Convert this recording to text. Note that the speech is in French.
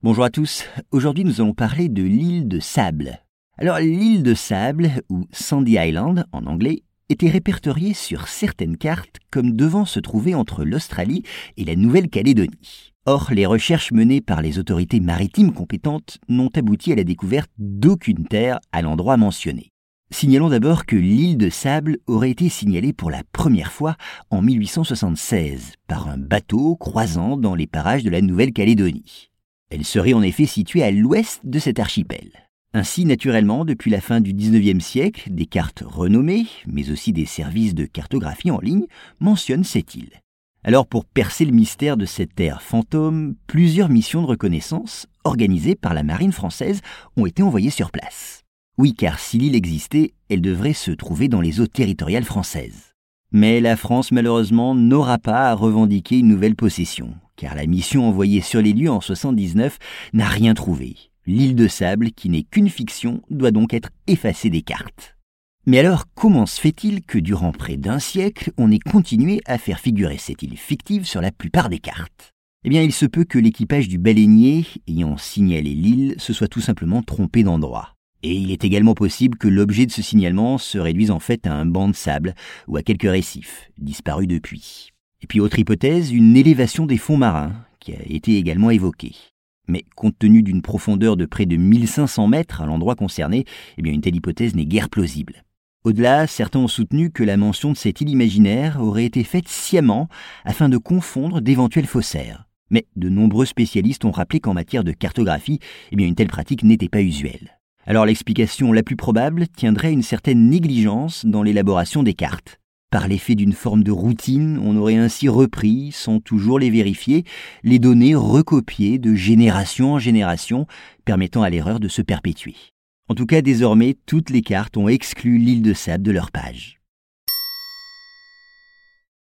Bonjour à tous, aujourd'hui nous allons parler de l'île de Sable. Alors l'île de Sable, ou Sandy Island en anglais, était répertoriée sur certaines cartes comme devant se trouver entre l'Australie et la Nouvelle-Calédonie. Or, les recherches menées par les autorités maritimes compétentes n'ont abouti à la découverte d'aucune terre à l'endroit mentionné. Signalons d'abord que l'île de Sable aurait été signalée pour la première fois en 1876 par un bateau croisant dans les parages de la Nouvelle-Calédonie. Elle serait en effet située à l'ouest de cet archipel. Ainsi, naturellement, depuis la fin du XIXe siècle, des cartes renommées, mais aussi des services de cartographie en ligne, mentionnent cette île. Alors, pour percer le mystère de cette terre fantôme, plusieurs missions de reconnaissance, organisées par la marine française, ont été envoyées sur place. Oui, car si l'île existait, elle devrait se trouver dans les eaux territoriales françaises. Mais la France, malheureusement, n'aura pas à revendiquer une nouvelle possession, car la mission envoyée sur les lieux en 79 n'a rien trouvé. L'île de sable, qui n'est qu'une fiction, doit donc être effacée des cartes. Mais alors, comment se fait-il que durant près d'un siècle, on ait continué à faire figurer cette île fictive sur la plupart des cartes? Eh bien, il se peut que l'équipage du baleinier, ayant signalé l'île, se soit tout simplement trompé d'endroit. Et il est également possible que l'objet de ce signalement se réduise en fait à un banc de sable ou à quelques récifs, disparus depuis. Et puis autre hypothèse, une élévation des fonds marins, qui a été également évoquée. Mais compte tenu d'une profondeur de près de 1500 mètres à l'endroit concerné, eh bien une telle hypothèse n'est guère plausible. Au-delà, certains ont soutenu que la mention de cette île imaginaire aurait été faite sciemment afin de confondre d'éventuels faussaires. Mais de nombreux spécialistes ont rappelé qu'en matière de cartographie, eh bien une telle pratique n'était pas usuelle. Alors l'explication la plus probable tiendrait une certaine négligence dans l'élaboration des cartes. Par l'effet d'une forme de routine, on aurait ainsi repris, sans toujours les vérifier, les données recopiées de génération en génération, permettant à l'erreur de se perpétuer. En tout cas, désormais, toutes les cartes ont exclu l'île de sable de leur page.